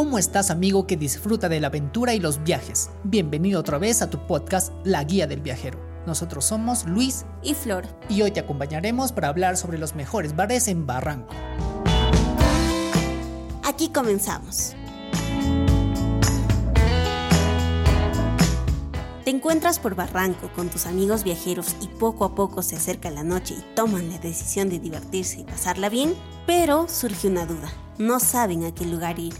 ¿Cómo estás amigo que disfruta de la aventura y los viajes? Bienvenido otra vez a tu podcast La Guía del Viajero. Nosotros somos Luis y Flor. Y hoy te acompañaremos para hablar sobre los mejores bares en Barranco. Aquí comenzamos. Te encuentras por Barranco con tus amigos viajeros y poco a poco se acerca la noche y toman la decisión de divertirse y pasarla bien, pero surge una duda. No saben a qué lugar ir.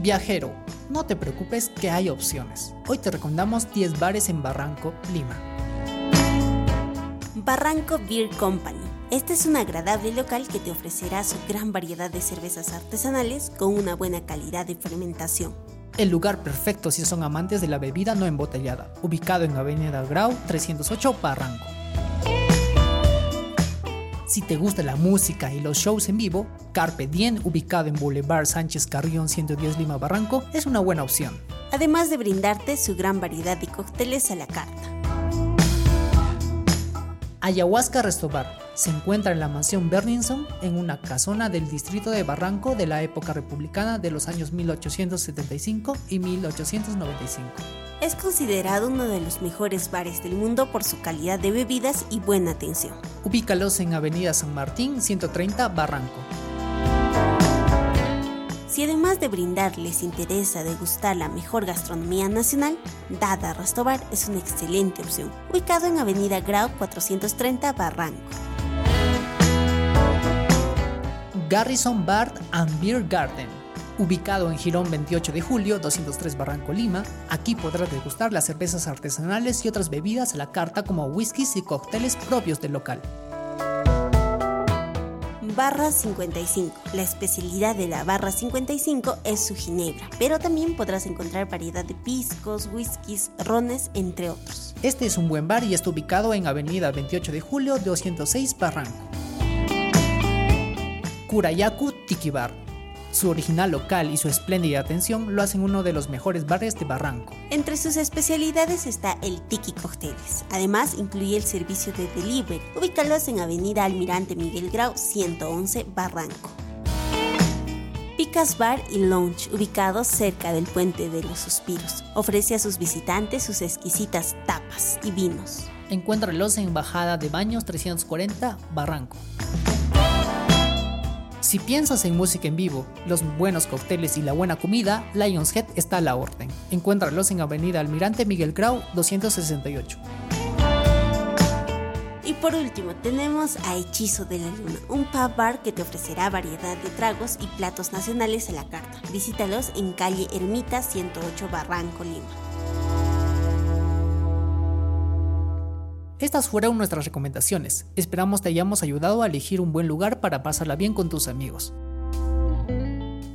Viajero, no te preocupes que hay opciones. Hoy te recomendamos 10 bares en Barranco, Lima. Barranco Beer Company. Este es un agradable local que te ofrecerá su gran variedad de cervezas artesanales con una buena calidad de fermentación. El lugar perfecto si son amantes de la bebida no embotellada, ubicado en Avenida Grau 308 Barranco. Si te gusta la música y los shows en vivo, Carpe Diem, ubicado en Boulevard Sánchez Carrión 110 Lima Barranco, es una buena opción. Además de brindarte su gran variedad de cócteles a la carta. Ayahuasca Restobar se encuentra en la mansión Berninson, en una casona del distrito de Barranco de la época republicana de los años 1875 y 1895. Es considerado uno de los mejores bares del mundo por su calidad de bebidas y buena atención. Ubícalos en Avenida San Martín 130 Barranco. Si además de brindar les interesa degustar la mejor gastronomía nacional, Dada Restobar es una excelente opción, ubicado en Avenida Grau 430 Barranco. Garrison Bar and Beer Garden ubicado en Girón 28 de julio, 203 Barranco, Lima. Aquí podrás degustar las cervezas artesanales y otras bebidas a la carta como whiskies y cócteles propios del local. Barra 55. La especialidad de la Barra 55 es su ginebra, pero también podrás encontrar variedad de piscos, whiskies, rones, entre otros. Este es un buen bar y está ubicado en Avenida 28 de julio, 206 Barranco. Kurayaku Tiki Bar su original local y su espléndida atención lo hacen uno de los mejores bares de Barranco. Entre sus especialidades está el Tiki Cócteles. Además, incluye el servicio de delivery. Ubícalos en Avenida Almirante Miguel Grau 111 Barranco. Picas Bar y Lounge, ubicados cerca del Puente de los Suspiros. Ofrece a sus visitantes sus exquisitas tapas y vinos. Encuéntralos en Bajada de Baños 340 Barranco. Si piensas en música en vivo, los buenos cócteles y la buena comida, Lions Head está a la orden. Encuéntralos en Avenida Almirante Miguel Grau 268. Y por último, tenemos a Hechizo de la Luna, un pub bar que te ofrecerá variedad de tragos y platos nacionales a la carta. Visítalos en calle Ermita 108 Barranco, Lima. Estas fueron nuestras recomendaciones. Esperamos te hayamos ayudado a elegir un buen lugar para pasarla bien con tus amigos.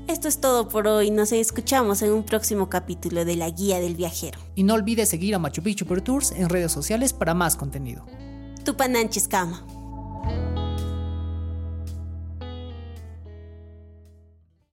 Esto es todo por hoy. Nos escuchamos en un próximo capítulo de La Guía del Viajero. Y no olvides seguir a Machu Picchu Per Tours en redes sociales para más contenido. Tupananchis Kama.